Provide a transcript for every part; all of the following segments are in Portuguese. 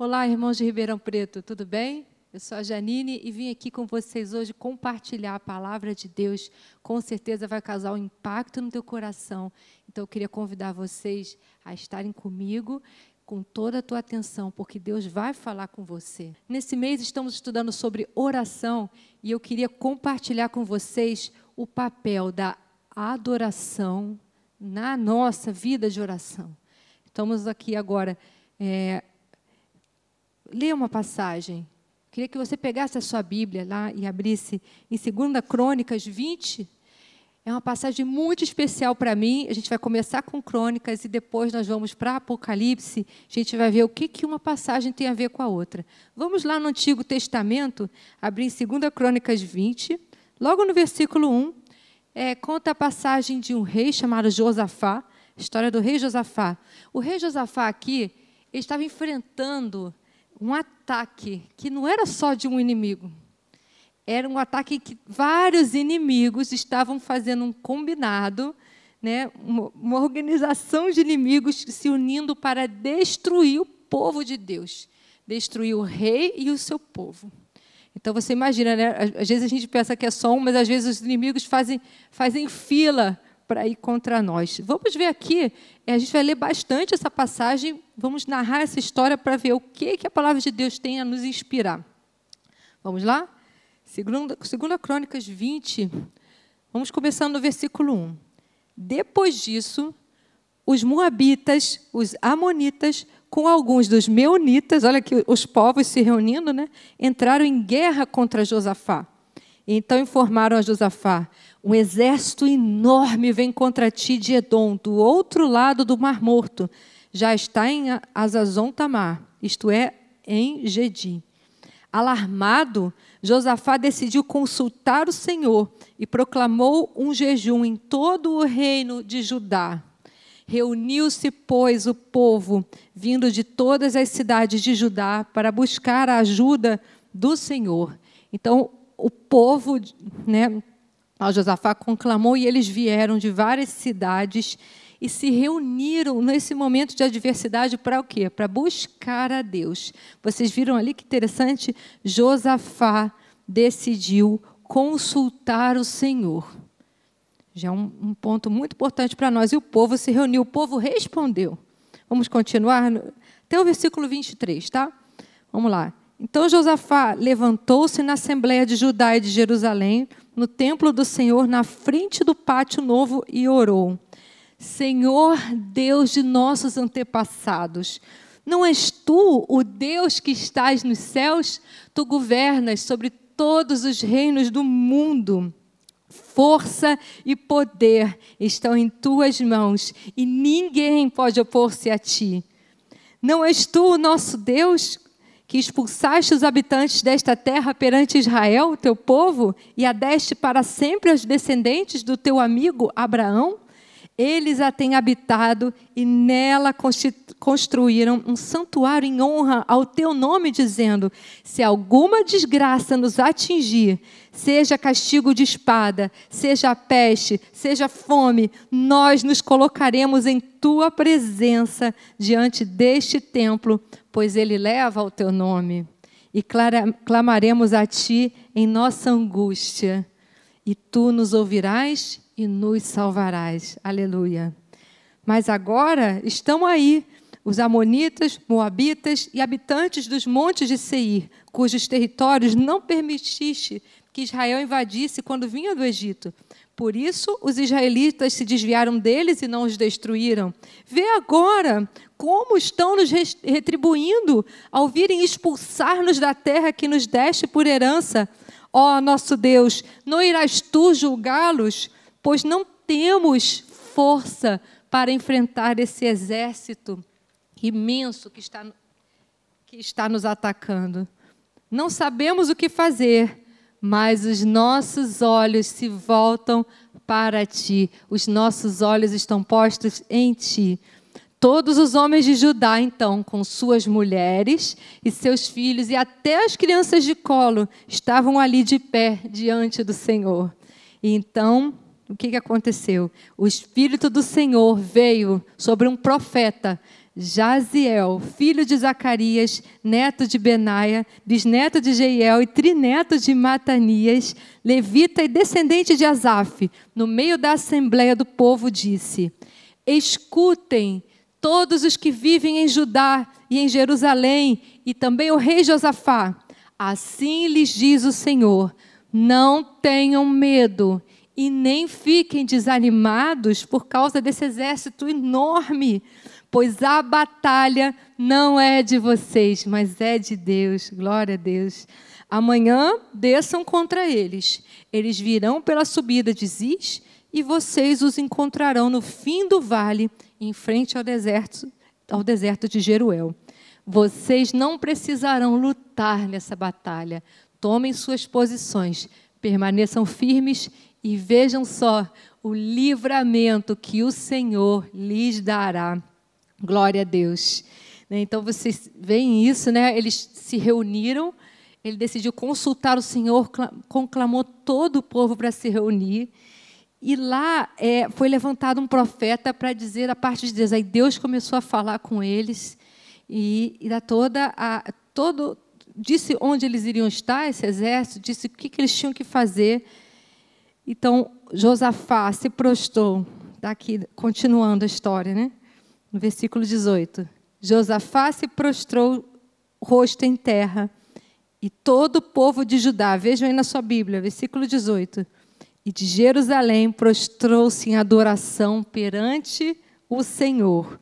Olá, irmãos de Ribeirão Preto, tudo bem? Eu sou a Janine e vim aqui com vocês hoje compartilhar a palavra de Deus. Com certeza vai causar um impacto no teu coração. Então eu queria convidar vocês a estarem comigo com toda a tua atenção, porque Deus vai falar com você. Nesse mês estamos estudando sobre oração e eu queria compartilhar com vocês o papel da adoração na nossa vida de oração. Estamos aqui agora é, ler uma passagem. Queria que você pegasse a sua Bíblia lá e abrisse em 2 Crônicas 20. É uma passagem muito especial para mim. A gente vai começar com Crônicas e depois nós vamos para Apocalipse. A gente vai ver o que, que uma passagem tem a ver com a outra. Vamos lá no Antigo Testamento, abrir em 2 Crônicas 20, logo no versículo 1. É, conta a passagem de um rei chamado Josafá, história do rei Josafá. O rei Josafá aqui estava enfrentando um ataque que não era só de um inimigo. Era um ataque que vários inimigos estavam fazendo um combinado, né, uma, organização de inimigos se unindo para destruir o povo de Deus, destruir o rei e o seu povo. Então você imagina, né? Às vezes a gente pensa que é só um, mas às vezes os inimigos fazem, fazem fila para ir contra nós. Vamos ver aqui, a gente vai ler bastante essa passagem, vamos narrar essa história para ver o que, que a palavra de Deus tem a nos inspirar. Vamos lá? Segunda, segunda Crônicas 20, vamos começando no versículo 1. Depois disso, os moabitas, os amonitas, com alguns dos meunitas, olha que os povos se reunindo, né, entraram em guerra contra Josafá. Então informaram a Josafá: um exército enorme vem contra ti de Edom, do outro lado do Mar Morto. Já está em Azazon Tamar, isto é, em Gedi. Alarmado, Josafá decidiu consultar o Senhor e proclamou um jejum em todo o reino de Judá. Reuniu-se, pois, o povo, vindo de todas as cidades de Judá, para buscar a ajuda do Senhor. Então, o povo, né, o Josafá conclamou e eles vieram de várias cidades e se reuniram nesse momento de adversidade para o quê? Para buscar a Deus. Vocês viram ali que interessante? Josafá decidiu consultar o Senhor. Já é um, um ponto muito importante para nós. E o povo se reuniu, o povo respondeu. Vamos continuar até o versículo 23, tá? Vamos lá. Então Josafá levantou-se na Assembleia de Judá e de Jerusalém, no templo do Senhor, na frente do pátio novo, e orou: Senhor Deus de nossos antepassados, não és tu o Deus que estás nos céus? Tu governas sobre todos os reinos do mundo. Força e poder estão em tuas mãos e ninguém pode opor-se a ti. Não és tu o nosso Deus? Que expulsaste os habitantes desta terra perante Israel, teu povo, e a deste para sempre aos descendentes do teu amigo Abraão? Eles a têm habitado e nela construíram um santuário em honra ao teu nome, dizendo: Se alguma desgraça nos atingir, seja castigo de espada, seja peste, seja fome, nós nos colocaremos em tua presença diante deste templo, pois ele leva o teu nome. E clamaremos a ti em nossa angústia, e tu nos ouvirás e nos salvarás. Aleluia. Mas agora estão aí os Amonitas, Moabitas e habitantes dos montes de Seir, cujos territórios não permitiste que Israel invadisse quando vinha do Egito. Por isso, os israelitas se desviaram deles e não os destruíram. Vê agora como estão nos retribuindo ao virem expulsar-nos da terra que nos deste por herança. Ó nosso Deus, não irás tu julgá-los? Pois não temos força para enfrentar esse exército imenso que está, que está nos atacando. Não sabemos o que fazer, mas os nossos olhos se voltam para ti, os nossos olhos estão postos em ti. Todos os homens de Judá, então, com suas mulheres e seus filhos, e até as crianças de colo, estavam ali de pé diante do Senhor. E então o que, aconteceu? O Espírito do Senhor veio sobre um profeta, Jaziel, filho de Zacarias, neto de Benaia, bisneto de Jeiel e trineto de Matanias, levita e descendente de Asaf, no meio da assembleia do povo, disse: Escutem todos os que vivem em Judá e em Jerusalém, e também o rei Josafá. Assim lhes diz o Senhor: Não tenham medo e nem fiquem desanimados por causa desse exército enorme pois a batalha não é de vocês, mas é de Deus. Glória a Deus. Amanhã desçam contra eles. Eles virão pela subida de Ziz e vocês os encontrarão no fim do vale, em frente ao deserto, ao deserto de Jeruel. Vocês não precisarão lutar nessa batalha. Tomem suas posições, permaneçam firmes e vejam só o livramento que o Senhor lhes dará. Glória a Deus. Né, então vocês veem isso, né? Eles se reuniram, ele decidiu consultar o Senhor, conclamou todo o povo para se reunir. E lá é, foi levantado um profeta para dizer a parte de Deus. Aí Deus começou a falar com eles e, e da toda a todo disse onde eles iriam estar esse exército, disse o que, que eles tinham que fazer. Então Josafá se prostrou. Está aqui continuando a história, né? no versículo 18. Josafá se prostrou rosto em terra, e todo o povo de Judá, vejam aí na sua Bíblia, versículo 18. E de Jerusalém prostrou-se em adoração perante o Senhor.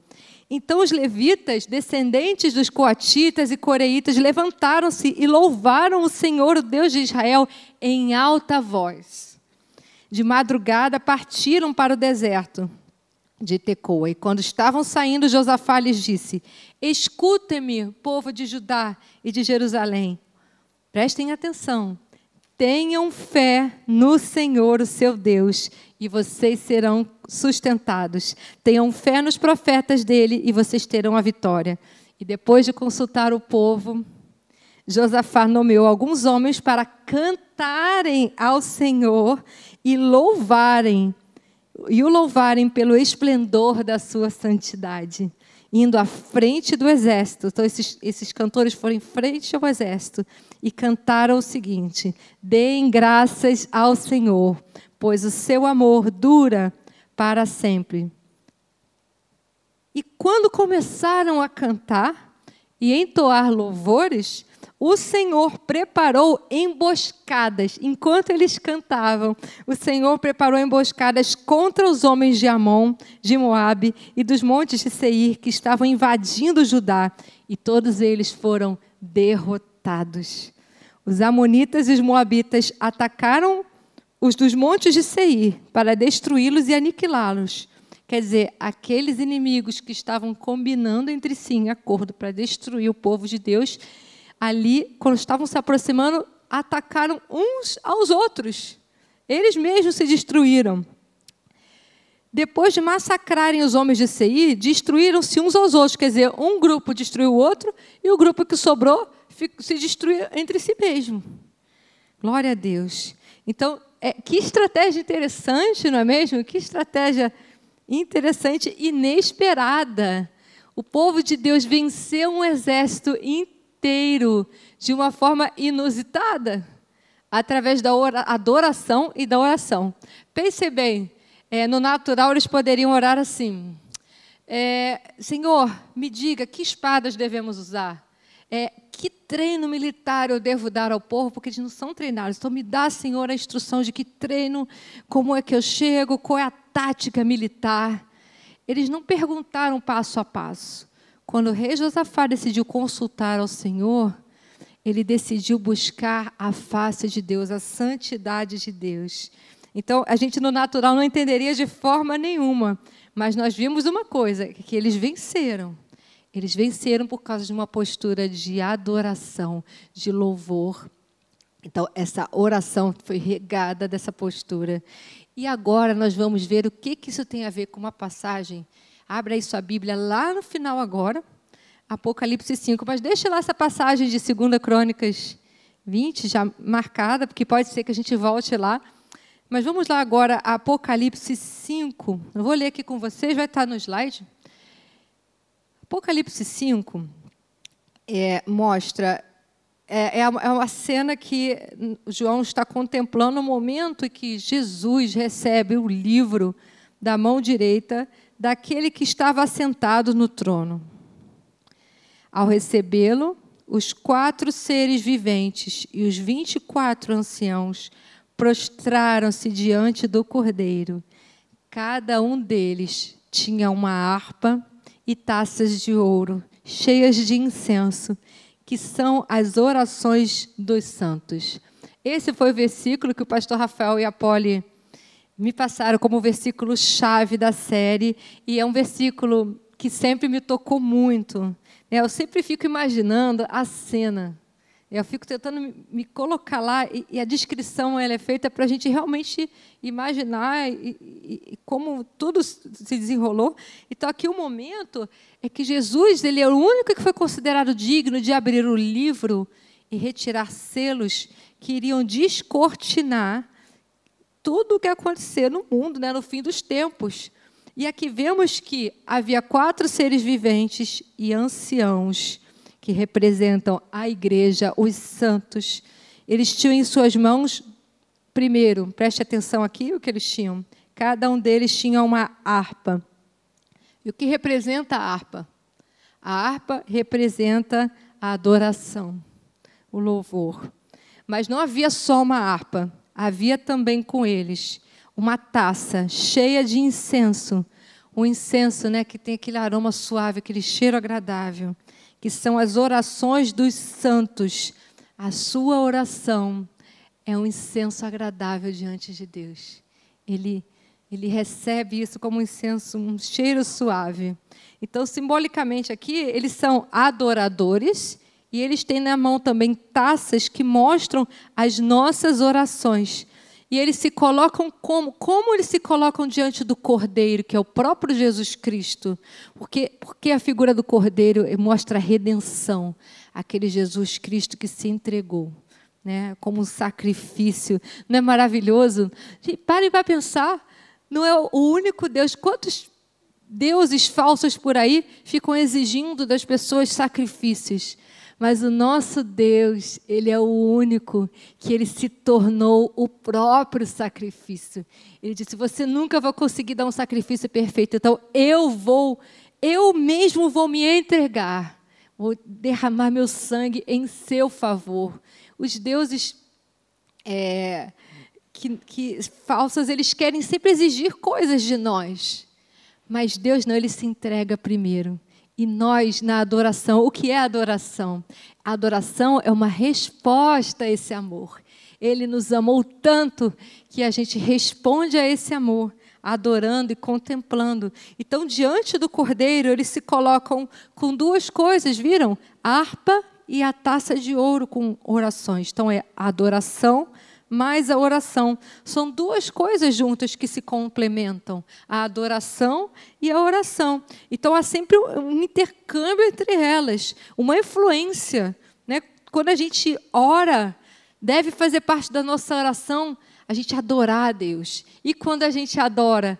Então os levitas, descendentes dos coatitas e coreitas, levantaram-se e louvaram o Senhor, o Deus de Israel, em alta voz. De madrugada partiram para o deserto de Tecoa. E quando estavam saindo, Josafá lhes disse: Escutem-me, povo de Judá e de Jerusalém. Prestem atenção. Tenham fé no Senhor, o seu Deus, e vocês serão sustentados. Tenham fé nos profetas dele e vocês terão a vitória. E depois de consultar o povo, Josafá nomeou alguns homens para cantarem ao Senhor e louvarem e o louvarem pelo esplendor da sua santidade, indo à frente do exército. Então, esses, esses cantores foram em frente ao exército e cantaram o seguinte: Deem graças ao Senhor, pois o seu amor dura para sempre. E quando começaram a cantar e entoar louvores, o Senhor preparou emboscadas enquanto eles cantavam. O Senhor preparou emboscadas contra os homens de Amon, de Moabe e dos montes de Seir que estavam invadindo Judá, e todos eles foram derrotados. Os amonitas e os moabitas atacaram os dos montes de Seir para destruí-los e aniquilá-los. Quer dizer, aqueles inimigos que estavam combinando entre si em acordo para destruir o povo de Deus ali, quando estavam se aproximando, atacaram uns aos outros. Eles mesmos se destruíram. Depois de massacrarem os homens de Seir, destruíram-se uns aos outros. Quer dizer, um grupo destruiu o outro e o grupo que sobrou se destruiu entre si mesmo. Glória a Deus. Então, é, que estratégia interessante, não é mesmo? Que estratégia interessante, inesperada. O povo de Deus venceu um exército inteiro de uma forma inusitada, através da adoração e da oração. Pense bem, é, no natural eles poderiam orar assim: é, Senhor, me diga que espadas devemos usar. É, que treino militar eu devo dar ao povo, porque eles não são treinados. Então, me dá, Senhor, a instrução de que treino, como é que eu chego, qual é a tática militar. Eles não perguntaram passo a passo. Quando o rei Josafá decidiu consultar ao Senhor, ele decidiu buscar a face de Deus, a santidade de Deus. Então, a gente no natural não entenderia de forma nenhuma, mas nós vimos uma coisa, que eles venceram. Eles venceram por causa de uma postura de adoração, de louvor. Então, essa oração foi regada dessa postura. E agora nós vamos ver o que, que isso tem a ver com uma passagem Abra aí sua Bíblia lá no final agora, Apocalipse 5. Mas deixa lá essa passagem de 2 Crônicas 20 já marcada, porque pode ser que a gente volte lá. Mas vamos lá agora, Apocalipse 5. Eu vou ler aqui com vocês, vai estar no slide. Apocalipse 5 é, mostra. É, é, uma cena que João está contemplando o momento em que Jesus recebe o livro da mão direita daquele que estava assentado no trono. Ao recebê-lo, os quatro seres viventes e os vinte e quatro anciãos prostraram-se diante do cordeiro. Cada um deles tinha uma harpa e taças de ouro, cheias de incenso, que são as orações dos santos. Esse foi o versículo que o pastor Rafael e a Poli me passaram como versículo chave da série, e é um versículo que sempre me tocou muito. Eu sempre fico imaginando a cena eu fico tentando me colocar lá e, a descrição ela é feita para a gente realmente imaginar como tudo se desenrolou. Então aqui o momento é que Jesus ele é o único que foi considerado digno de abrir o livro e retirar selos que iriam descortinar tudo o que acontecer no mundo, né, no fim dos tempos. E aqui vemos que havia quatro seres viventes e anciãos que representam a igreja, os santos. Eles tinham em suas mãos, primeiro, preste atenção aqui o que eles tinham. Cada um deles tinha uma harpa. E o que representa a harpa? A harpa representa a adoração, o louvor. Mas não havia só uma harpa, havia também com eles uma taça cheia de incenso, o incenso, né, que tem aquele aroma suave, aquele cheiro agradável que são as orações dos santos. A sua oração é um incenso agradável diante de Deus. Ele, ele recebe isso como um incenso, um cheiro suave. Então, simbolicamente aqui, eles são adoradores e eles têm na mão também taças que mostram as nossas orações. E eles se colocam como? Como eles se colocam diante do Cordeiro, que é o próprio Jesus Cristo? Porque, porque a figura do Cordeiro mostra a redenção, aquele Jesus Cristo que se entregou. Né, como um sacrifício. Não é maravilhoso? Parem para pensar. Não é o único Deus. Quantos deuses falsos por aí ficam exigindo das pessoas sacrifícios? Mas o nosso Deus, Ele é o único que Ele se tornou o próprio sacrifício. Ele disse: Você nunca vai conseguir dar um sacrifício perfeito, então eu vou, eu mesmo vou me entregar, vou derramar meu sangue em seu favor. Os deuses é, que, que falsos, eles querem sempre exigir coisas de nós. Mas Deus não, Ele se entrega primeiro. E nós, na adoração, o que é adoração? A adoração é uma resposta a esse amor. Ele nos amou tanto que a gente responde a esse amor, adorando e contemplando. Então, diante do cordeiro, eles se colocam com duas coisas, viram? A harpa e a taça de ouro com orações. Então, é adoração mais a oração. São duas coisas juntas que se complementam: a adoração e a oração. Então há sempre um intercâmbio entre elas, uma influência. Né? Quando a gente ora, deve fazer parte da nossa oração a gente adorar a Deus. E quando a gente adora,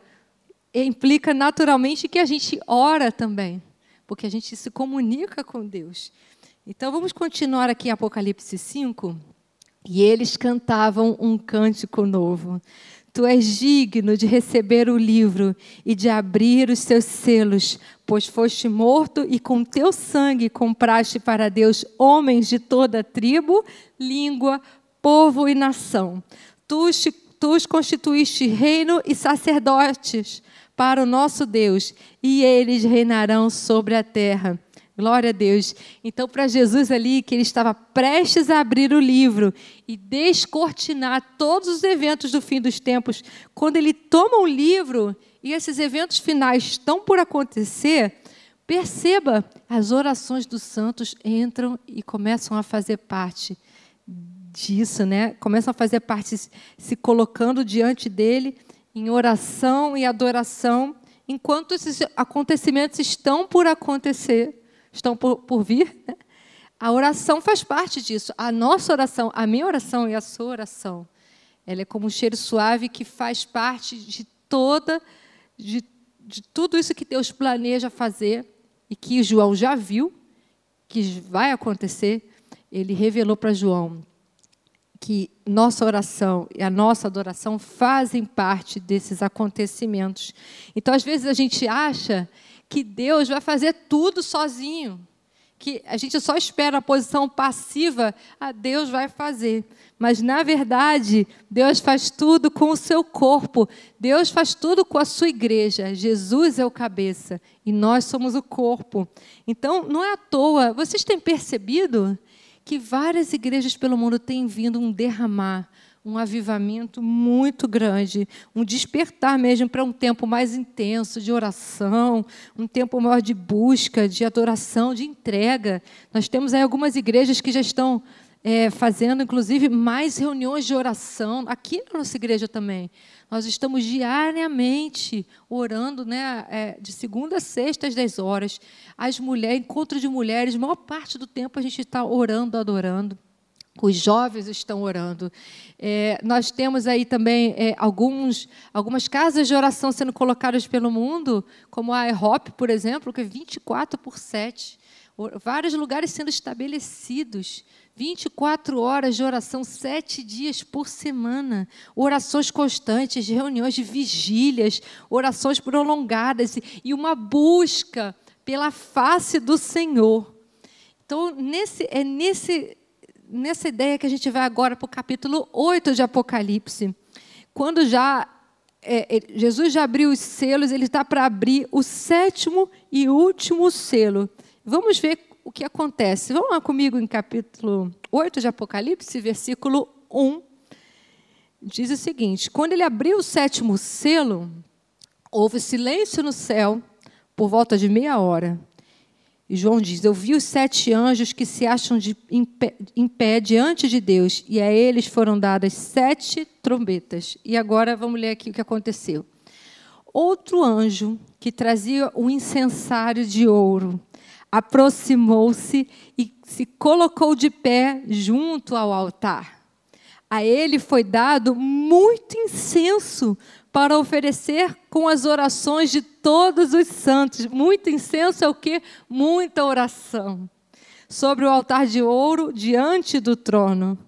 implica naturalmente que a gente ora também, porque a gente se comunica com Deus. Então vamos continuar aqui em Apocalipse 5. E eles cantavam um cântico novo. Tu és digno de receber o livro e de abrir os seus selos, pois foste morto e com teu sangue compraste para Deus homens de toda tribo, língua, povo e nação. Tu, tu os constituíste reino e sacerdotes para o nosso Deus, e eles reinarão sobre a terra. Glória a Deus. Então, para Jesus ali, que ele estava prestes a abrir o livro e descortinar todos os eventos do fim dos tempos, quando ele toma o livro e esses eventos finais estão por acontecer, perceba, as orações dos santos entram e começam a fazer parte disso, né? Começam a fazer parte, se colocando diante dele em oração e adoração, enquanto esses acontecimentos estão por acontecer estão por, por vir. Né? A oração faz parte disso. A nossa oração, a minha oração e a sua oração, ela é como um cheiro suave que faz parte de toda, de, de tudo isso que Deus planeja fazer e que João já viu, que vai acontecer, ele revelou para João que nossa oração e a nossa adoração fazem parte desses acontecimentos. Então, às vezes, a gente acha que Deus vai fazer tudo sozinho, que a gente só espera a posição passiva, a ah, Deus vai fazer. Mas, na verdade, Deus faz tudo com o seu corpo, Deus faz tudo com a sua igreja. Jesus é o cabeça e nós somos o corpo. Então, não é à toa, vocês têm percebido que várias igrejas pelo mundo têm vindo um derramar um avivamento muito grande, um despertar mesmo para um tempo mais intenso de oração, um tempo maior de busca, de adoração, de entrega. Nós temos aí algumas igrejas que já estão é, fazendo, inclusive, mais reuniões de oração, aqui na nossa igreja também. Nós estamos diariamente orando, né, é, de segunda a sexta, às 10 horas. As mulheres, encontro de mulheres, maior parte do tempo a gente está orando, adorando. Os jovens estão orando. É, nós temos aí também é, alguns, algumas casas de oração sendo colocadas pelo mundo, como a IHOP, por exemplo, que é 24 por 7. Vários lugares sendo estabelecidos. 24 horas de oração, sete dias por semana. Orações constantes, reuniões de vigílias, orações prolongadas e uma busca pela face do Senhor. Então, nesse, é nesse nessa ideia que a gente vai agora para o capítulo 8 de Apocalipse. Quando já é, Jesus já abriu os selos, ele está para abrir o sétimo e último selo. Vamos ver o que acontece. Vamos lá comigo em capítulo 8 de Apocalipse, versículo 1. Diz o seguinte: Quando ele abriu o sétimo selo, houve silêncio no céu por volta de meia hora. E João diz: Eu vi os sete anjos que se acham de, em, pé, em pé diante de Deus, e a eles foram dadas sete trombetas. E agora vamos ler aqui o que aconteceu. Outro anjo, que trazia um incensário de ouro, aproximou-se e se colocou de pé junto ao altar. A ele foi dado muito incenso para oferecer com as orações de todos os santos. Muito incenso é o que? Muita oração. Sobre o altar de ouro diante do trono.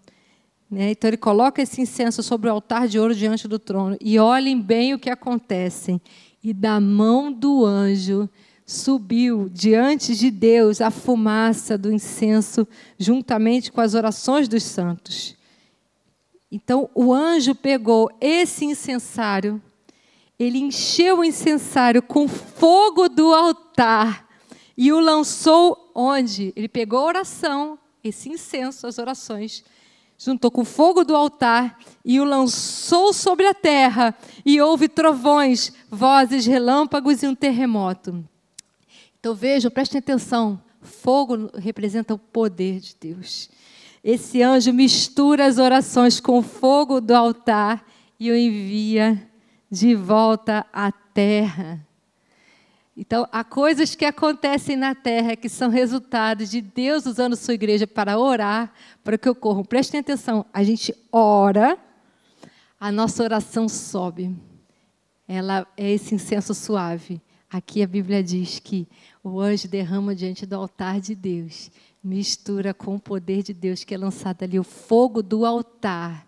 Né? Então ele coloca esse incenso sobre o altar de ouro diante do trono. E olhem bem o que acontece. E da mão do anjo subiu diante de Deus a fumaça do incenso, juntamente com as orações dos santos. Então o anjo pegou esse incensário, ele encheu o incensário com fogo do altar e o lançou onde? Ele pegou a oração, esse incenso, as orações, juntou com o fogo do altar e o lançou sobre a terra, e houve trovões, vozes, relâmpagos e um terremoto. Então vejam, prestem atenção: fogo representa o poder de Deus. Esse anjo mistura as orações com o fogo do altar e o envia de volta à terra. Então, há coisas que acontecem na terra que são resultados de Deus usando sua igreja para orar, para que ocorram. Prestem atenção, a gente ora, a nossa oração sobe. Ela é esse incenso suave. Aqui a Bíblia diz que o anjo derrama diante do altar de Deus mistura com o poder de Deus que é lançado ali, o fogo do altar.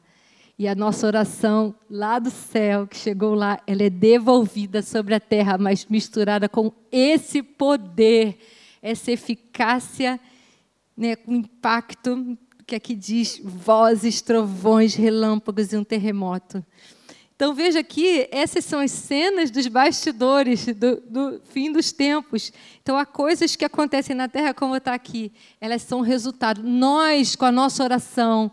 E a nossa oração lá do céu, que chegou lá, ela é devolvida sobre a terra, mas misturada com esse poder, essa eficácia, né, com impacto, que aqui diz vozes, trovões, relâmpagos e um terremoto. Então veja aqui, essas são as cenas dos bastidores do, do, fim dos tempos. Então há coisas que acontecem na terra, como está aqui, elas são resultado. Nós, com a nossa oração,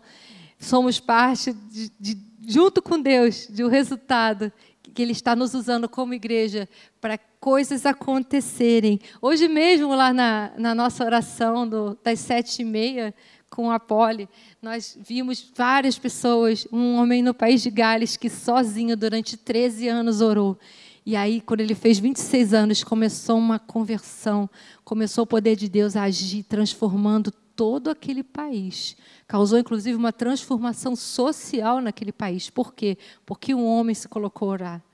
somos parte, de, de, junto com Deus, de um resultado que Ele está nos usando como igreja para coisas acontecerem. Hoje mesmo, lá na, na nossa oração do, das sete e meia, com a Poli, nós vimos várias pessoas, um homem no país de Gales que sozinho durante 13 anos orou. E aí, quando ele fez 26 anos, começou uma conversão, começou o poder de Deus a agir, transformando todo aquele país. Causou, inclusive, uma transformação social naquele país. Por quê? Porque um homem se colocou a orar.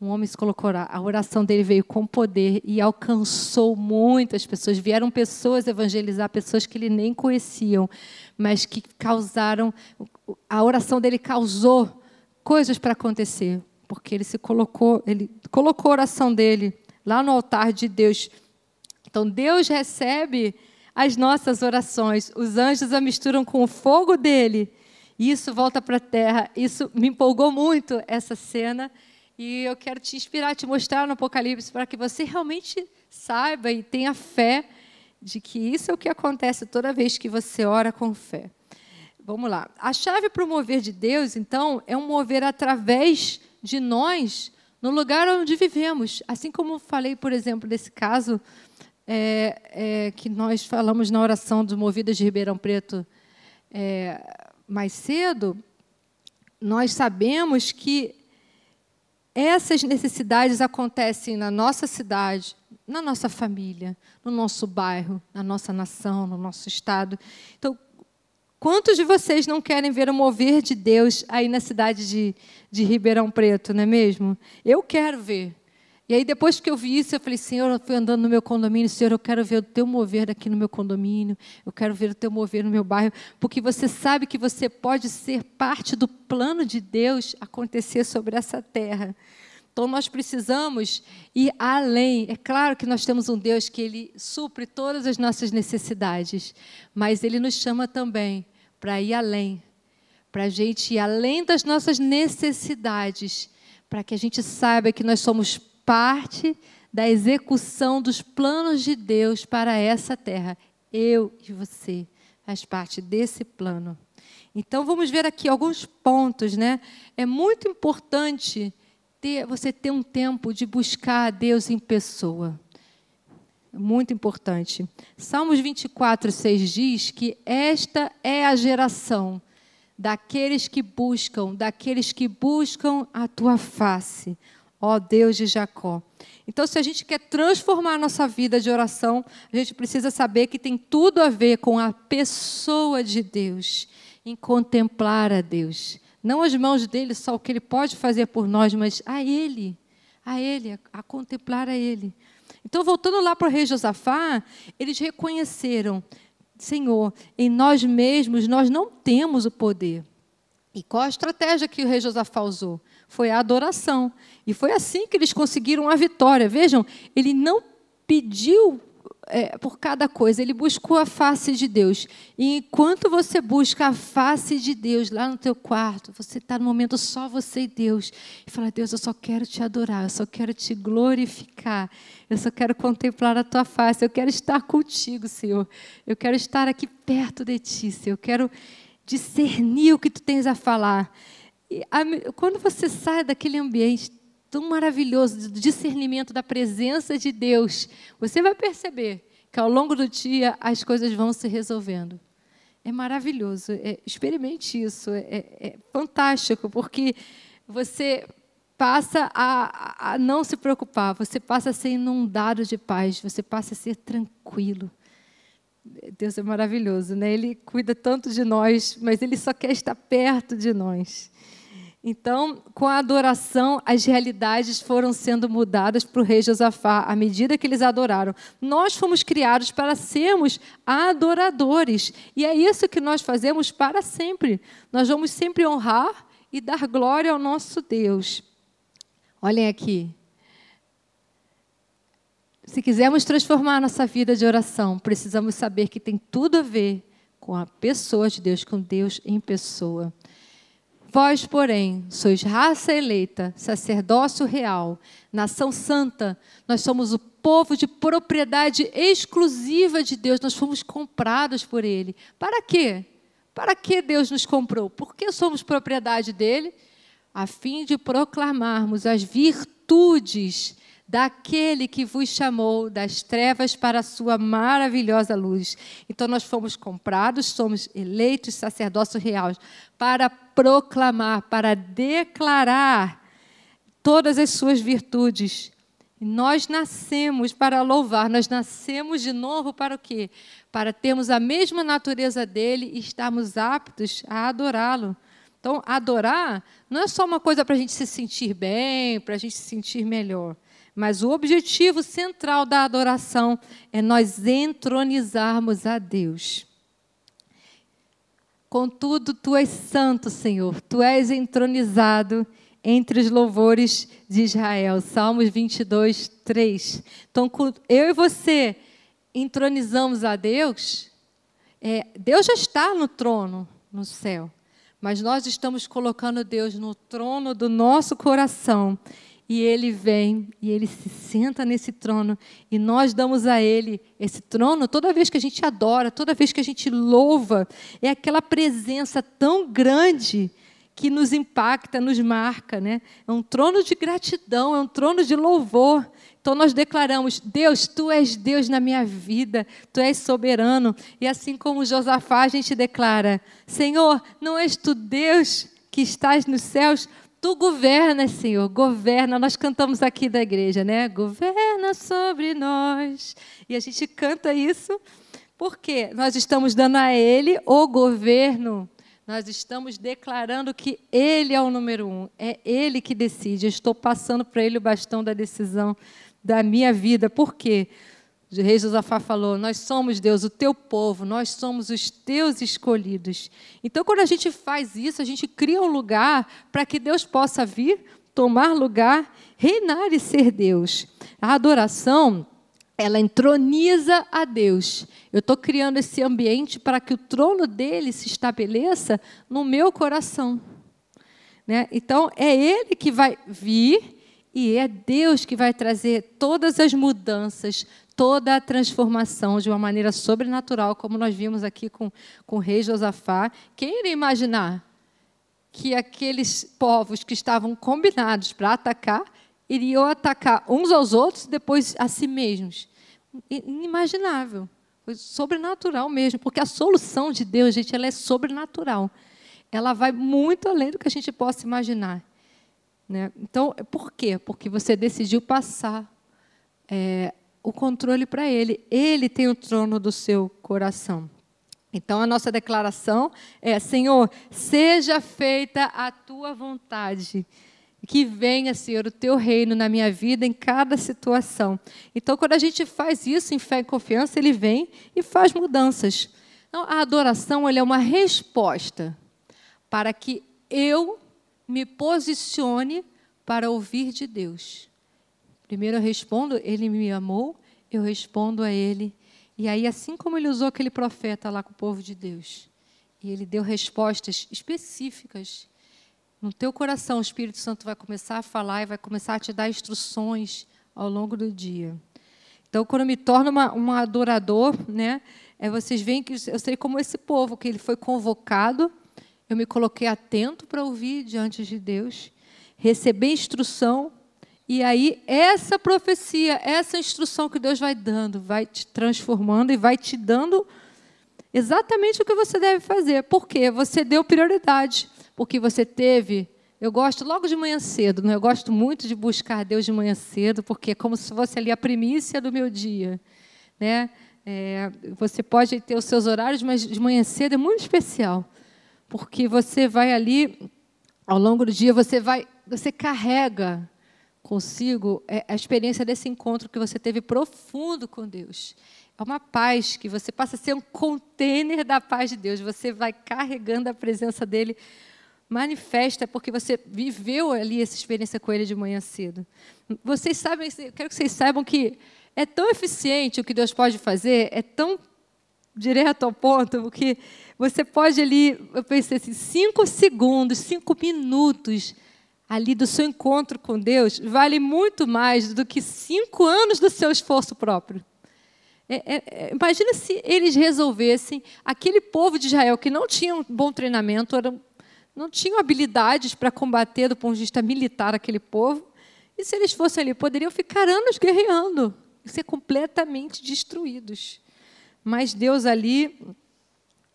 Um homem se colocou, a oração dele veio com poder e alcançou muitas pessoas. Vieram pessoas evangelizar, pessoas que ele nem conheciam, mas que causaram, a oração dele causou coisas para acontecer, porque ele se colocou, ele colocou a oração dele lá no altar de Deus. Então Deus recebe as nossas orações. Os anjos a misturam com o fogo dele. E isso volta para a terra. Isso me empolgou muito essa cena. E eu quero te inspirar, te mostrar no Apocalipse para que você realmente saiba e tenha fé de que isso é o que acontece toda vez que você ora com fé. Vamos lá. A chave para o mover de Deus, então, é um mover através de nós no lugar onde vivemos. Assim como falei, por exemplo, nesse caso é, é, que nós falamos na oração dos Movidas de Ribeirão Preto é, mais cedo, nós sabemos que essas necessidades acontecem na nossa cidade, na nossa família, no nosso bairro, na nossa nação, no nosso estado. Então, quantos de vocês não querem ver o mover de Deus aí na cidade de, de Ribeirão Preto, não é mesmo? Eu quero ver. E aí, depois que eu vi isso, eu falei, Senhor, eu fui andando no meu condomínio, Senhor, eu quero ver o teu mover aqui no meu condomínio, eu quero ver o teu mover no meu bairro, porque você sabe que você pode ser parte do plano de Deus acontecer sobre essa terra. Então, nós precisamos ir além. É claro que nós temos um Deus que Ele supre todas as nossas necessidades, mas Ele nos chama também para ir além, para a gente ir além das nossas necessidades, para que a gente saiba que nós somos parte da execução dos planos de Deus para essa terra. Eu e você faz parte desse plano. Então vamos ver aqui alguns pontos, né? É muito importante ter, você ter um tempo de buscar a Deus em pessoa. Muito importante. Salmos 24, 6 diz que esta é a geração daqueles que buscam, daqueles que buscam a tua face ó Deus de Jacó. Então, se a gente quer transformar a nossa vida de oração, a gente precisa saber que tem tudo a ver com a pessoa de Deus, em contemplar a Deus. Não as mãos dele, só o que ele pode fazer por nós, mas a ele, a ele, a contemplar a ele. Então, voltando lá para o rei Josafá, eles reconheceram: Senhor, em nós mesmos nós não temos o poder. E qual a estratégia que o rei Josafá usou? Foi a adoração. E foi assim que eles conseguiram a vitória. Vejam, ele não pediu é, por cada coisa, ele buscou a face de Deus. E enquanto você busca a face de Deus lá no teu quarto, você está no momento só você e Deus, e fala: Deus, eu só quero te adorar, eu só quero te glorificar, eu só quero contemplar a tua face, eu quero estar contigo, Senhor. Eu quero estar aqui perto de ti, Senhor. Eu quero discernir o que tu tens a falar quando você sai daquele ambiente tão maravilhoso do discernimento da presença de Deus, você vai perceber que ao longo do dia as coisas vão se resolvendo. É maravilhoso. É, experimente isso. É, é, é, fantástico, porque você passa a, a não se preocupar, você passa a ser inundado de paz, você passa a ser tranquilo. Deus é maravilhoso, né? Ele cuida tanto de nós, mas Ele só quer estar perto de nós. Então, com a adoração, as realidades foram sendo mudadas para o rei Josafá, à medida que eles adoraram. Nós fomos criados para sermos adoradores, e é isso que nós fazemos para sempre. Nós vamos sempre honrar e dar glória ao nosso Deus. Olhem aqui. Se quisermos transformar nossa vida de oração, precisamos saber que tem tudo a ver com a pessoa de Deus, com Deus em pessoa. Vós, porém, sois raça eleita, sacerdócio real, nação santa, nós somos o povo de propriedade exclusiva de Deus, nós fomos comprados por Ele. Para quê? Para que Deus nos comprou? Por que somos propriedade dele? A fim de proclamarmos as virtudes daquele que vos chamou das trevas para a sua maravilhosa luz. Então nós fomos comprados, somos eleitos sacerdócio real para proclamar, para declarar todas as suas virtudes. nós nascemos para louvar, nós nascemos de novo para o quê? Para termos a mesma natureza dele e estarmos aptos a adorá-lo. Então, adorar não é só uma coisa para a gente se sentir bem, para a gente se sentir melhor. Mas o objetivo central da adoração é nós entronizarmos a Deus. Contudo, tu és santo, Senhor, tu és entronizado entre os louvores de Israel. Salmos 22, 3. Então, eu e você entronizamos a Deus, é, Deus já está no trono, no céu. Mas nós estamos colocando Deus no trono do nosso coração. E ele vem e ele se senta nesse trono. E nós damos a ele esse trono toda vez que a gente adora, toda vez que a gente louva. É aquela presença tão grande que nos impacta, nos marca. Né? É um trono de gratidão, é um trono de louvor. Então nós declaramos: Deus, tu és Deus na minha vida, tu és soberano. E assim como Josafá, a gente declara: Senhor, não és tu Deus que estás nos céus? Tu governas, Senhor, governa. Nós cantamos aqui da igreja, né? Governa sobre nós. E a gente canta isso porque nós estamos dando a Ele o governo. Nós estamos declarando que Ele é o número um, é Ele que decide. Eu estou passando para Ele o bastão da decisão da minha vida. Por quê? O rei Josafá falou: Nós somos Deus, o teu povo, nós somos os teus escolhidos. Então, quando a gente faz isso, a gente cria um lugar para que Deus possa vir, tomar lugar, reinar e ser Deus. A adoração, ela entroniza a Deus. Eu estou criando esse ambiente para que o trono dele se estabeleça no meu coração. Né? Então, é Ele que vai vir e é Deus que vai trazer todas as mudanças, toda a transformação de uma maneira sobrenatural, como nós vimos aqui com, com o rei Josafá. Quem iria imaginar que aqueles povos que estavam combinados para atacar iriam atacar uns aos outros depois a si mesmos? Inimaginável. Foi sobrenatural mesmo, porque a solução de Deus, gente, ela é sobrenatural. Ela vai muito além do que a gente possa imaginar. Né? Então, por quê? Porque você decidiu passar é, o controle para Ele. Ele tem o trono do seu coração. Então, a nossa declaração é: Senhor, seja feita a tua vontade. Que venha, Senhor, o teu reino na minha vida em cada situação. Então, quando a gente faz isso em fé e confiança, ele vem e faz mudanças. Então, a adoração é uma resposta para que eu me posicione para ouvir de Deus. Primeiro eu respondo, ele me amou, eu respondo a ele. E aí, assim como ele usou aquele profeta lá com o povo de Deus, e ele deu respostas específicas, no teu coração o Espírito Santo vai começar a falar e vai começar a te dar instruções ao longo do dia. Então, quando eu me torno um adorador, né, é, vocês veem que eu sei como esse povo, que ele foi convocado eu me coloquei atento para ouvir diante de Deus, receber instrução, e aí essa profecia, essa instrução que Deus vai dando, vai te transformando e vai te dando exatamente o que você deve fazer. Por quê? Você deu prioridade, porque você teve. Eu gosto logo de manhã cedo, né? eu gosto muito de buscar Deus de manhã cedo, porque é como se fosse ali a primícia do meu dia. Né? É, você pode ter os seus horários, mas de manhã cedo é muito especial porque você vai ali, ao longo do dia, você vai, você carrega consigo é, a experiência desse encontro que você teve profundo com Deus. É uma paz que você passa a ser um container da paz de Deus. Você vai carregando a presença dele manifesta porque você viveu ali essa experiência com ele de manhã cedo. Vocês sabem, quero que vocês saibam que é tão eficiente o que Deus pode fazer, é tão direto ao ponto, porque você pode ali, eu pensei assim, cinco segundos, cinco minutos ali do seu encontro com Deus vale muito mais do que cinco anos do seu esforço próprio. É, é, é, imagina se eles resolvessem, aquele povo de Israel que não tinha um bom treinamento, eram, não tinham habilidades para combater do ponto de vista militar aquele povo, e se eles fossem ali, poderiam ficar anos guerreando e ser completamente destruídos. Mas Deus ali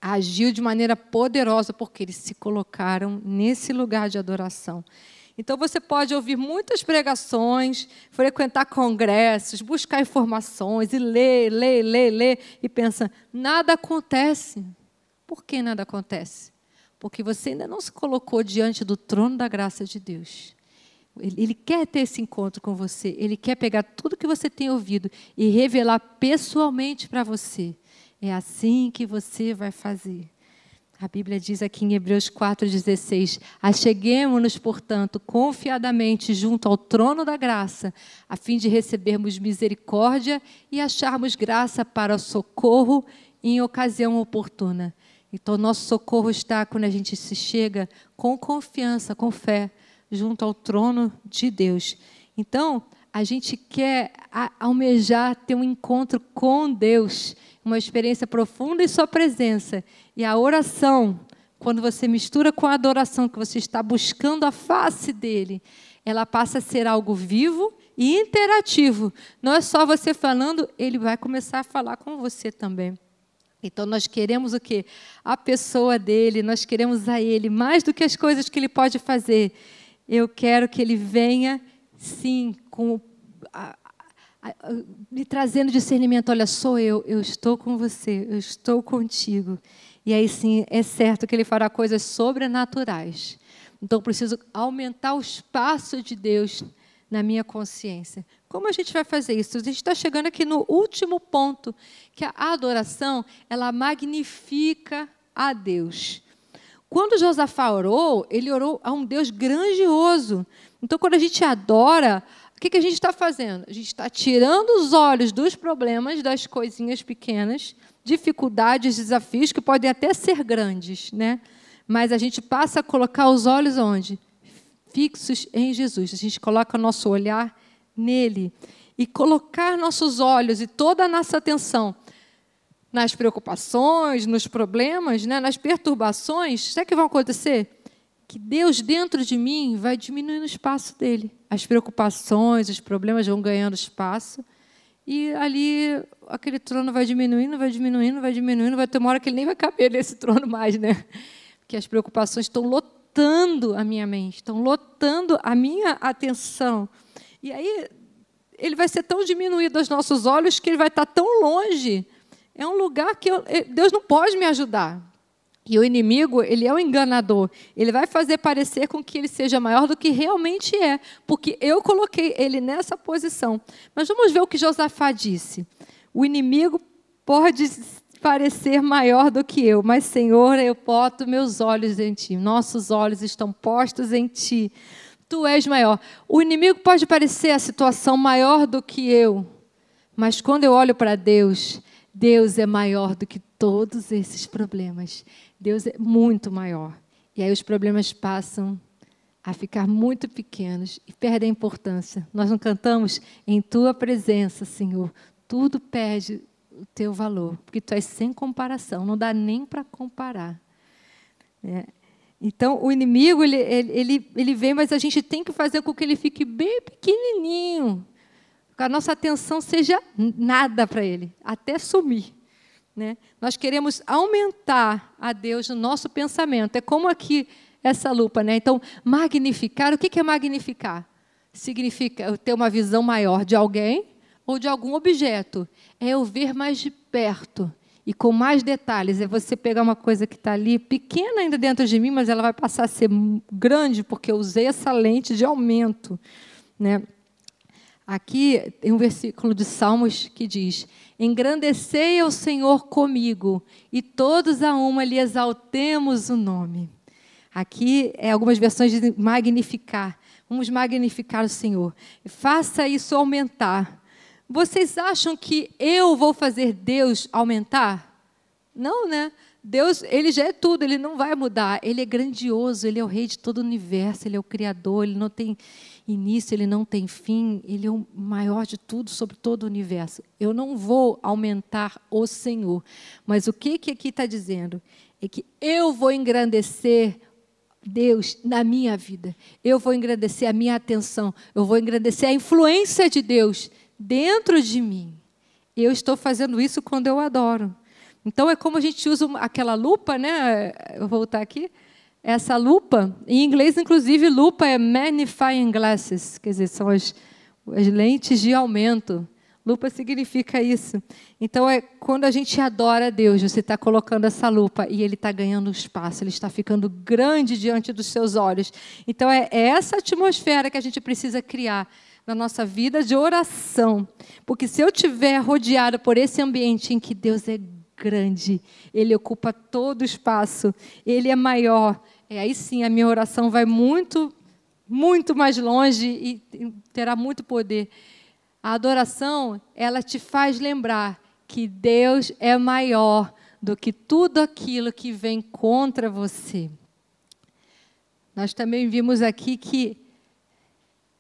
agiu de maneira poderosa porque eles se colocaram nesse lugar de adoração. Então você pode ouvir muitas pregações, frequentar congressos, buscar informações e ler, ler, ler, ler e pensa, nada acontece. Por que nada acontece? porque você ainda não se colocou diante do trono da graça de Deus. Ele, quer ter esse encontro com você, ele quer pegar tudo que você tem ouvido e revelar pessoalmente para você. É assim que você vai fazer. A Bíblia diz aqui em Hebreus 4,16: Acheguemos-nos, portanto, confiadamente junto ao trono da graça, a fim de recebermos misericórdia e acharmos graça para socorro em ocasião oportuna. Então, nosso socorro está quando a gente se chega com confiança, com fé, junto ao trono de Deus. Então, a gente quer almejar ter um encontro com Deus uma experiência profunda em Sua presença. E a oração, quando você mistura com a adoração, que você está buscando a face dele, ela passa a ser algo vivo e interativo. Não é só você falando, ele vai começar a falar com você também. Então nós queremos o quê? A pessoa dele, nós queremos a ele mais do que as coisas que ele pode fazer. Eu quero que ele venha, sim, com a, me trazendo discernimento. Olha, sou eu, eu estou com você, eu estou contigo. E aí sim, é certo que ele fará coisas sobrenaturais. Então, preciso aumentar o espaço de Deus na minha consciência. Como a gente vai fazer isso? A gente está chegando aqui no último ponto, que a adoração, ela magnifica a Deus. Quando Josafá orou, ele orou a um Deus grandioso. Então, quando a gente adora, o que, que a gente está fazendo? A gente está tirando os olhos dos problemas, das coisinhas pequenas, dificuldades, desafios que podem até ser grandes, né? Mas a gente passa a colocar os olhos onde? Fixos em Jesus. A gente coloca nosso olhar nele e colocar nossos olhos e toda a nossa atenção nas preocupações, nos problemas, né, nas perturbações, sabe o que vai acontecer? Que Deus dentro de mim vai diminuindo o espaço dele. As preocupações, os problemas vão ganhando espaço. E ali aquele trono vai diminuindo, vai diminuindo, vai diminuindo, vai ter uma hora que ele nem vai caber nesse trono mais, né? Porque as preocupações estão lotando a minha mente, estão lotando a minha atenção. E aí ele vai ser tão diminuído aos nossos olhos que ele vai estar tão longe. É um lugar que eu, Deus não pode me ajudar. E o inimigo, ele é o enganador. Ele vai fazer parecer com que ele seja maior do que realmente é, porque eu coloquei ele nessa posição. Mas vamos ver o que Josafá disse. O inimigo pode parecer maior do que eu, mas Senhor, eu boto meus olhos em ti. Nossos olhos estão postos em ti. Tu és maior. O inimigo pode parecer a situação maior do que eu, mas quando eu olho para Deus, Deus é maior do que todos esses problemas. Deus é muito maior. E aí os problemas passam a ficar muito pequenos e perdem a importância. Nós não cantamos em tua presença, Senhor. Tudo perde o teu valor, porque tu és sem comparação, não dá nem para comparar. É. Então, o inimigo, ele, ele, ele, vem, mas a gente tem que fazer com que ele fique bem pequenininho, que a nossa atenção seja nada para ele, até sumir. Né? Nós queremos aumentar a Deus no nosso pensamento. É como aqui essa lupa. Né? Então, magnificar, o que é magnificar? Significa ter uma visão maior de alguém ou de algum objeto. É eu ver mais de perto e com mais detalhes. É você pegar uma coisa que está ali, pequena ainda dentro de mim, mas ela vai passar a ser grande porque eu usei essa lente de aumento. Né? Aqui tem um versículo de Salmos que diz: Engrandecei ao Senhor comigo, e todos a uma lhe exaltemos o nome. Aqui é algumas versões de magnificar. Vamos magnificar o Senhor. Faça isso aumentar. Vocês acham que eu vou fazer Deus aumentar? Não, né? Deus, ele já é tudo, ele não vai mudar. Ele é grandioso, ele é o rei de todo o universo, ele é o criador, ele não tem início, ele não tem fim, ele é o maior de tudo sobre todo o universo. Eu não vou aumentar o Senhor. Mas o que, que aqui está dizendo? É que eu vou engrandecer Deus na minha vida. Eu vou engrandecer a minha atenção. Eu vou engrandecer a influência de Deus dentro de mim. Eu estou fazendo isso quando eu adoro. Então é como a gente usa aquela lupa, né? Vou voltar aqui essa lupa, em inglês, inclusive, lupa é magnifying glasses, quer dizer, são as, as lentes de aumento. Lupa significa isso. Então, é quando a gente adora a Deus, você está colocando essa lupa e ele está ganhando espaço, ele está ficando grande diante dos seus olhos. Então, é, é essa atmosfera que a gente precisa criar na nossa vida de oração. Porque se eu estiver rodeado por esse ambiente em que Deus é grande, ele ocupa todo o espaço, ele é maior, é, aí sim a minha oração vai muito, muito mais longe e terá muito poder. A adoração, ela te faz lembrar que Deus é maior do que tudo aquilo que vem contra você. Nós também vimos aqui que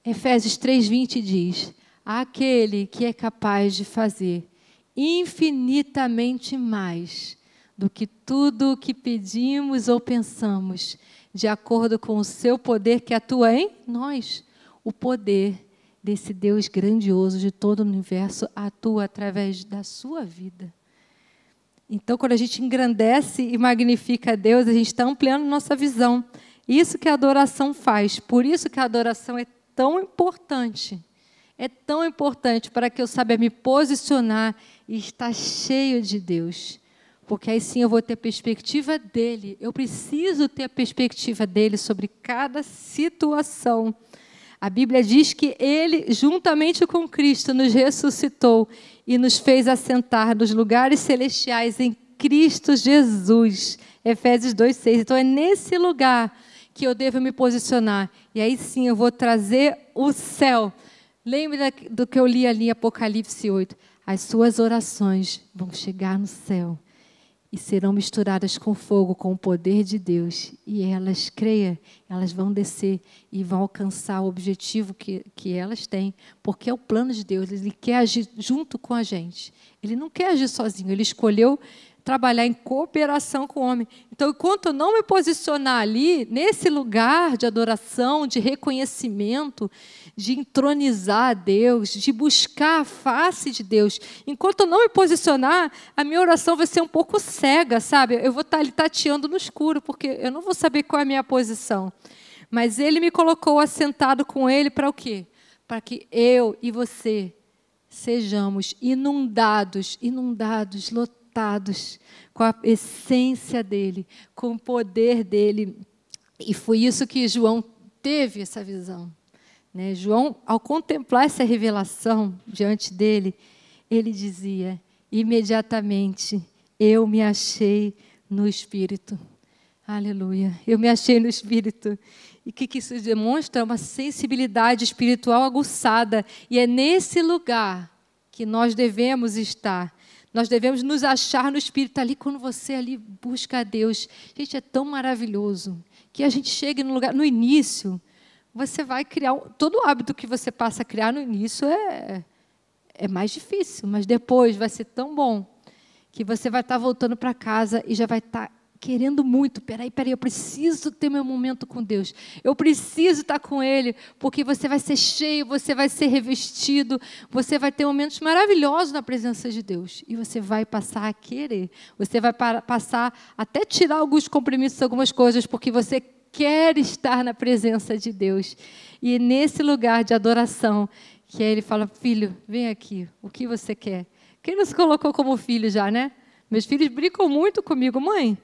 Efésios 3:20 diz: "Aquele que é capaz de fazer infinitamente mais do que tudo o que pedimos ou pensamos, de acordo com o seu poder que atua em nós, o poder desse Deus grandioso de todo o universo atua através da sua vida. Então, quando a gente engrandece e magnifica Deus, a gente está ampliando nossa visão. Isso que a adoração faz. Por isso que a adoração é tão importante. É tão importante para que eu saiba me posicionar e estar cheio de Deus. Porque aí sim eu vou ter a perspectiva dele. Eu preciso ter a perspectiva dele sobre cada situação. A Bíblia diz que ele, juntamente com Cristo, nos ressuscitou e nos fez assentar nos lugares celestiais em Cristo Jesus. Efésios 2,6. Então é nesse lugar que eu devo me posicionar. E aí sim eu vou trazer o céu. Lembra do que eu li ali em Apocalipse 8? As suas orações vão chegar no céu e serão misturadas com fogo, com o poder de Deus. E elas, creia, elas vão descer e vão alcançar o objetivo que, que elas têm, porque é o plano de Deus. Ele quer agir junto com a gente. Ele não quer agir sozinho. Ele escolheu trabalhar em cooperação com o homem. Então, enquanto eu não me posicionar ali, nesse lugar de adoração, de reconhecimento, de entronizar a Deus, de buscar a face de Deus, enquanto eu não me posicionar, a minha oração vai ser um pouco cega, sabe? Eu vou estar ali tateando no escuro, porque eu não vou saber qual é a minha posição. Mas Ele me colocou assentado com Ele para o quê? Para que eu e você sejamos inundados, inundados, lotados com a essência dele, com o poder dele. E foi isso que João teve essa visão. Né? João, ao contemplar essa revelação diante dele, ele dizia: imediatamente eu me achei no Espírito. Aleluia. Eu me achei no Espírito. E o que, que isso demonstra? Uma sensibilidade espiritual aguçada. E é nesse lugar que nós devemos estar nós devemos nos achar no Espírito ali quando você ali busca a Deus. Gente, é tão maravilhoso que a gente chegue no lugar no início. Você vai criar todo o hábito que você passa a criar no início é é mais difícil, mas depois vai ser tão bom que você vai estar voltando para casa e já vai estar querendo muito. Peraí, peraí, eu preciso ter meu momento com Deus. Eu preciso estar com Ele, porque você vai ser cheio, você vai ser revestido, você vai ter momentos maravilhosos na presença de Deus. E você vai passar a querer. Você vai passar até tirar alguns compromissos, algumas coisas, porque você quer estar na presença de Deus. E nesse lugar de adoração, que ele fala: Filho, vem aqui, o que você quer? Quem nos colocou como filho já, né? Meus filhos brincam muito comigo, mãe.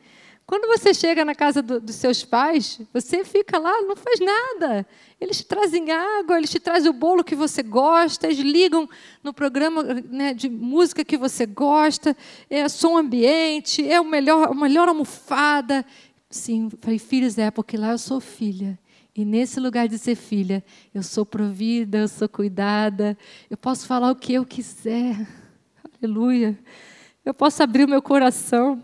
Quando você chega na casa do, dos seus pais, você fica lá, não faz nada. Eles te trazem água, eles te trazem o bolo que você gosta, eles ligam no programa né, de música que você gosta, é som ambiente, é o melhor, a melhor almofada. Sim, falei, filhos, é, porque lá eu sou filha. E nesse lugar de ser filha, eu sou provida, eu sou cuidada, eu posso falar o que eu quiser. Aleluia. Eu posso abrir o meu coração.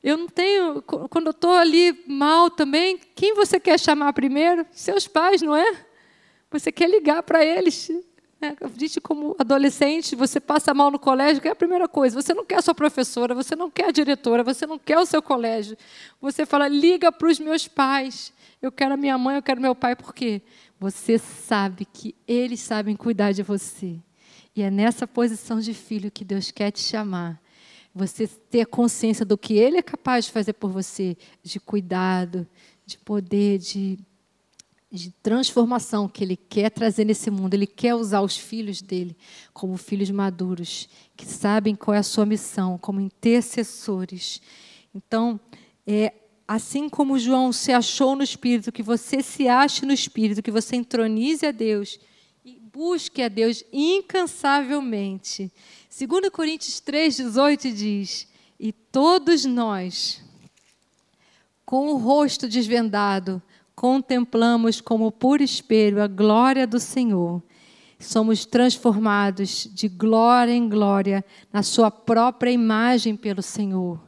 Eu não tenho. Quando eu estou ali mal também, quem você quer chamar primeiro? Seus pais, não é? Você quer ligar para eles. Gente, como adolescente, você passa mal no colégio, que é a primeira coisa. Você não quer a sua professora, você não quer a diretora, você não quer o seu colégio. Você fala, liga para os meus pais. Eu quero a minha mãe, eu quero meu pai. Por quê? Você sabe que eles sabem cuidar de você. E é nessa posição de filho que Deus quer te chamar você ter consciência do que Ele é capaz de fazer por você, de cuidado, de poder, de, de transformação que Ele quer trazer nesse mundo. Ele quer usar os filhos dele como filhos maduros, que sabem qual é a sua missão, como intercessores. Então, é, assim como João se achou no Espírito, que você se ache no Espírito, que você entronize a Deus e busque a Deus incansavelmente. 2 Coríntios 3,18 diz: E todos nós, com o rosto desvendado, contemplamos como por espelho a glória do Senhor. Somos transformados de glória em glória na Sua própria imagem pelo Senhor,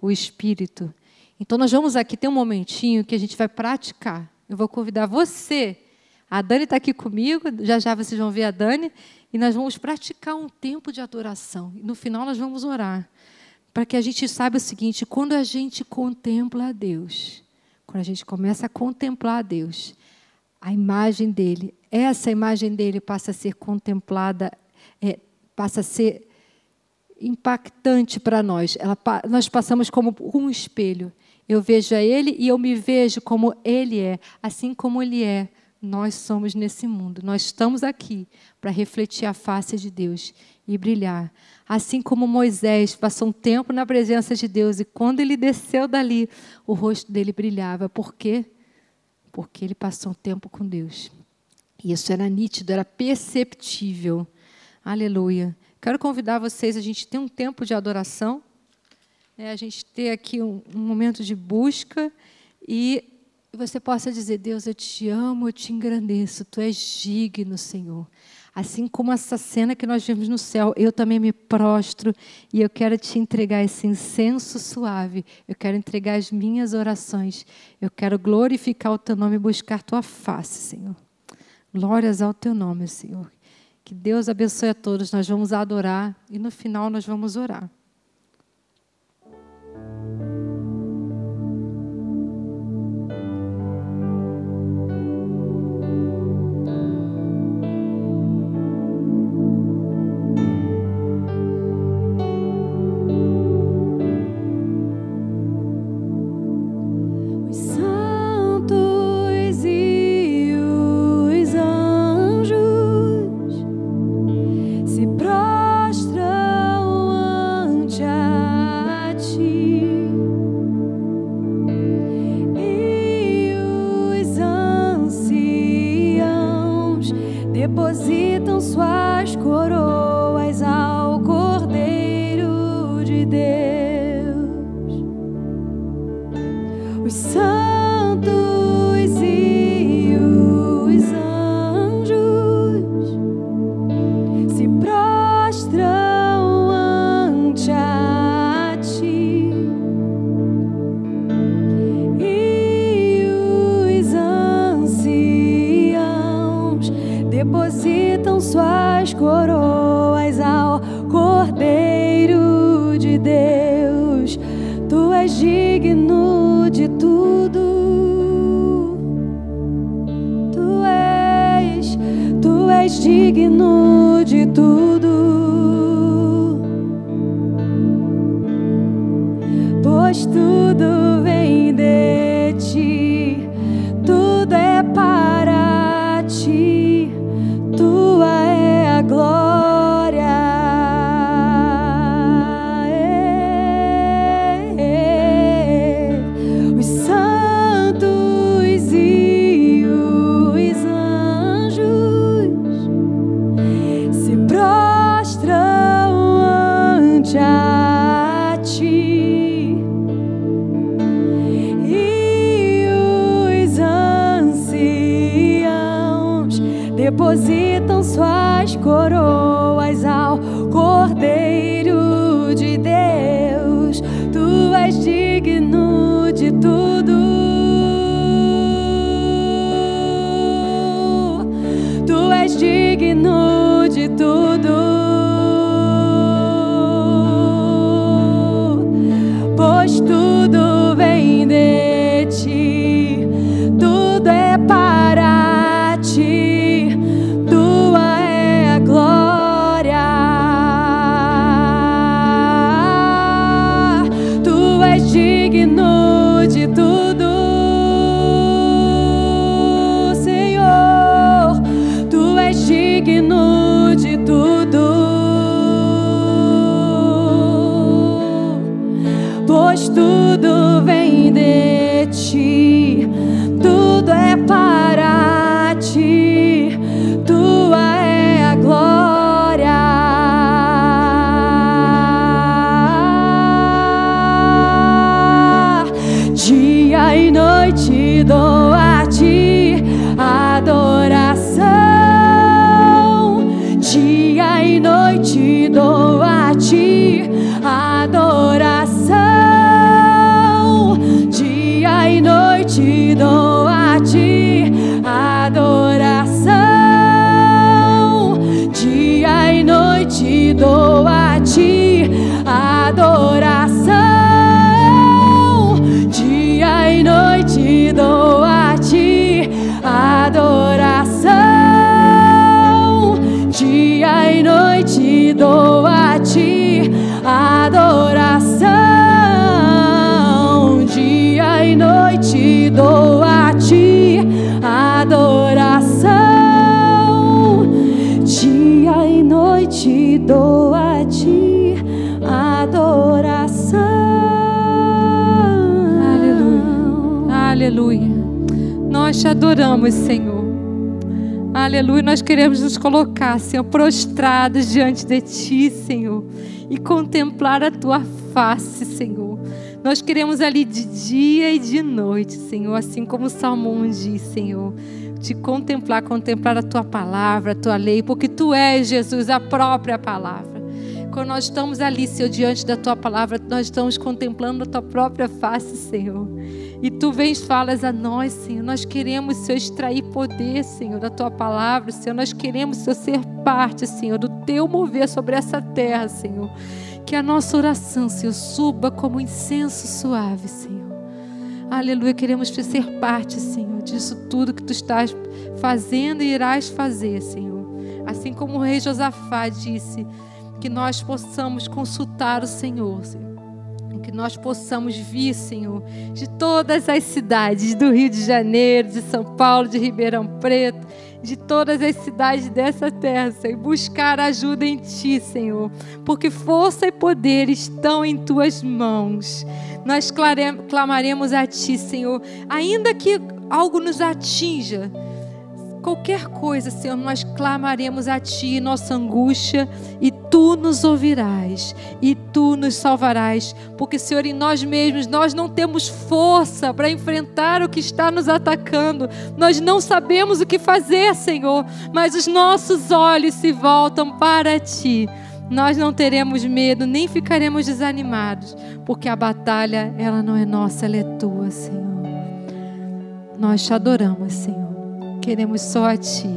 o Espírito. Então, nós vamos aqui ter um momentinho que a gente vai praticar. Eu vou convidar você. A Dani está aqui comigo, já já vocês vão ver a Dani, e nós vamos praticar um tempo de adoração. E no final, nós vamos orar. Para que a gente saiba o seguinte: quando a gente contempla a Deus, quando a gente começa a contemplar Deus, a imagem dele, essa imagem dele passa a ser contemplada, é, passa a ser impactante para nós. Ela, nós passamos como um espelho. Eu vejo a ele e eu me vejo como ele é, assim como ele é. Nós somos nesse mundo. Nós estamos aqui para refletir a face de Deus e brilhar. Assim como Moisés passou um tempo na presença de Deus e quando ele desceu dali, o rosto dele brilhava. Por quê? Porque ele passou um tempo com Deus. E isso era nítido, era perceptível. Aleluia. Quero convidar vocês, a gente tem um tempo de adoração, é, a gente ter aqui um, um momento de busca e você possa dizer: Deus, eu te amo, eu te engrandeço, tu és digno, Senhor. Assim como essa cena que nós vimos no céu, eu também me prostro e eu quero te entregar esse incenso suave. Eu quero entregar as minhas orações. Eu quero glorificar o teu nome e buscar tua face, Senhor. Glórias ao teu nome, Senhor. Que Deus abençoe a todos. Nós vamos adorar e no final nós vamos orar. Te adoramos, Senhor. Aleluia. Nós queremos nos colocar, Senhor, prostrados diante de Ti, Senhor, e contemplar a Tua face, Senhor. Nós queremos ali de dia e de noite, Senhor, assim como o Salmo 1 diz, Senhor. Te contemplar, contemplar a Tua palavra, a Tua lei, porque Tu és, Jesus, a própria palavra. Quando nós estamos ali, Senhor, diante da Tua palavra, nós estamos contemplando a Tua própria face, Senhor. E Tu vens falas a nós, Senhor. Nós queremos, Senhor, extrair poder, Senhor, da Tua palavra, Senhor. Nós queremos, Senhor, ser parte, Senhor, do Teu mover sobre essa terra, Senhor. Que a nossa oração, Senhor, suba como incenso suave, Senhor. Aleluia, queremos ser parte, Senhor, disso tudo que Tu estás fazendo e irás fazer, Senhor. Assim como o rei Josafá disse, que nós possamos consultar o Senhor, Senhor. Que nós possamos vir, Senhor, de todas as cidades do Rio de Janeiro, de São Paulo, de Ribeirão Preto, de todas as cidades dessa terra, Senhor, e buscar ajuda em Ti, Senhor, porque força e poder estão em Tuas mãos. Nós clamaremos a Ti, Senhor, ainda que algo nos atinja, qualquer coisa, Senhor, nós clamaremos a Ti, nossa angústia, e Tu nos ouvirás, e Tu nos salvarás, porque, Senhor, em nós mesmos nós não temos força para enfrentar o que está nos atacando, nós não sabemos o que fazer, Senhor, mas os nossos olhos se voltam para Ti. Nós não teremos medo, nem ficaremos desanimados, porque a batalha, ela não é nossa, ela é Tua, Senhor. Nós te adoramos, Senhor. Queremos só a Ti.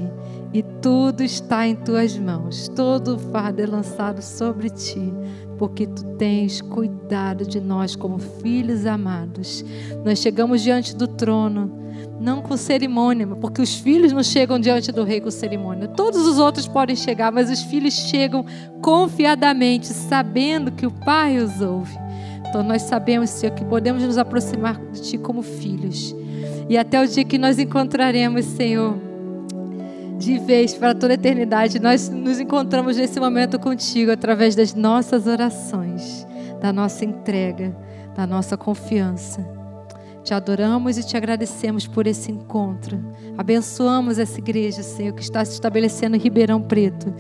E tudo está em Tuas mãos. Todo o fardo é lançado sobre Ti. Porque Tu tens cuidado de nós como filhos amados. Nós chegamos diante do trono. Não com cerimônia, porque os filhos não chegam diante do rei com cerimônia. Todos os outros podem chegar, mas os filhos chegam confiadamente, sabendo que o Pai os ouve. Então nós sabemos, Senhor, que podemos nos aproximar de Ti como filhos. E até o dia que nós encontraremos, Senhor, de vez para toda a eternidade, nós nos encontramos nesse momento contigo através das nossas orações, da nossa entrega, da nossa confiança. Te adoramos e te agradecemos por esse encontro. Abençoamos essa igreja, Senhor, que está se estabelecendo em Ribeirão Preto.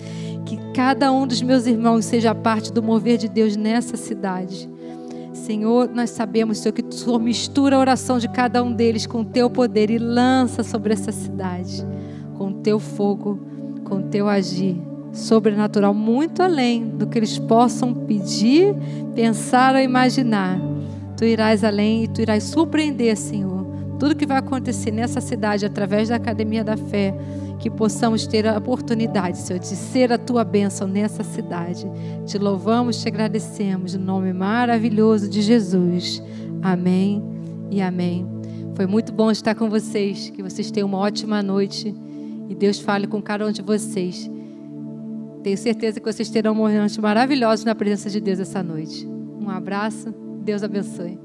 Que cada um dos meus irmãos seja parte do mover de Deus nessa cidade. Senhor, nós sabemos, Senhor, que tu Senhor, mistura a oração de cada um deles com o teu poder e lança sobre essa cidade, com o teu fogo, com o teu agir sobrenatural, muito além do que eles possam pedir, pensar ou imaginar. Tu irás além e tu irás surpreender, Senhor, tudo que vai acontecer nessa cidade através da Academia da Fé, que possamos ter a oportunidade, Senhor, de ser a tua bênção nessa cidade. Te louvamos, te agradecemos, no nome maravilhoso de Jesus. Amém e amém. Foi muito bom estar com vocês, que vocês tenham uma ótima noite e Deus fale com cada um de vocês. Tenho certeza que vocês terão momentos maravilhosos na presença de Deus essa noite. Um abraço, Deus abençoe.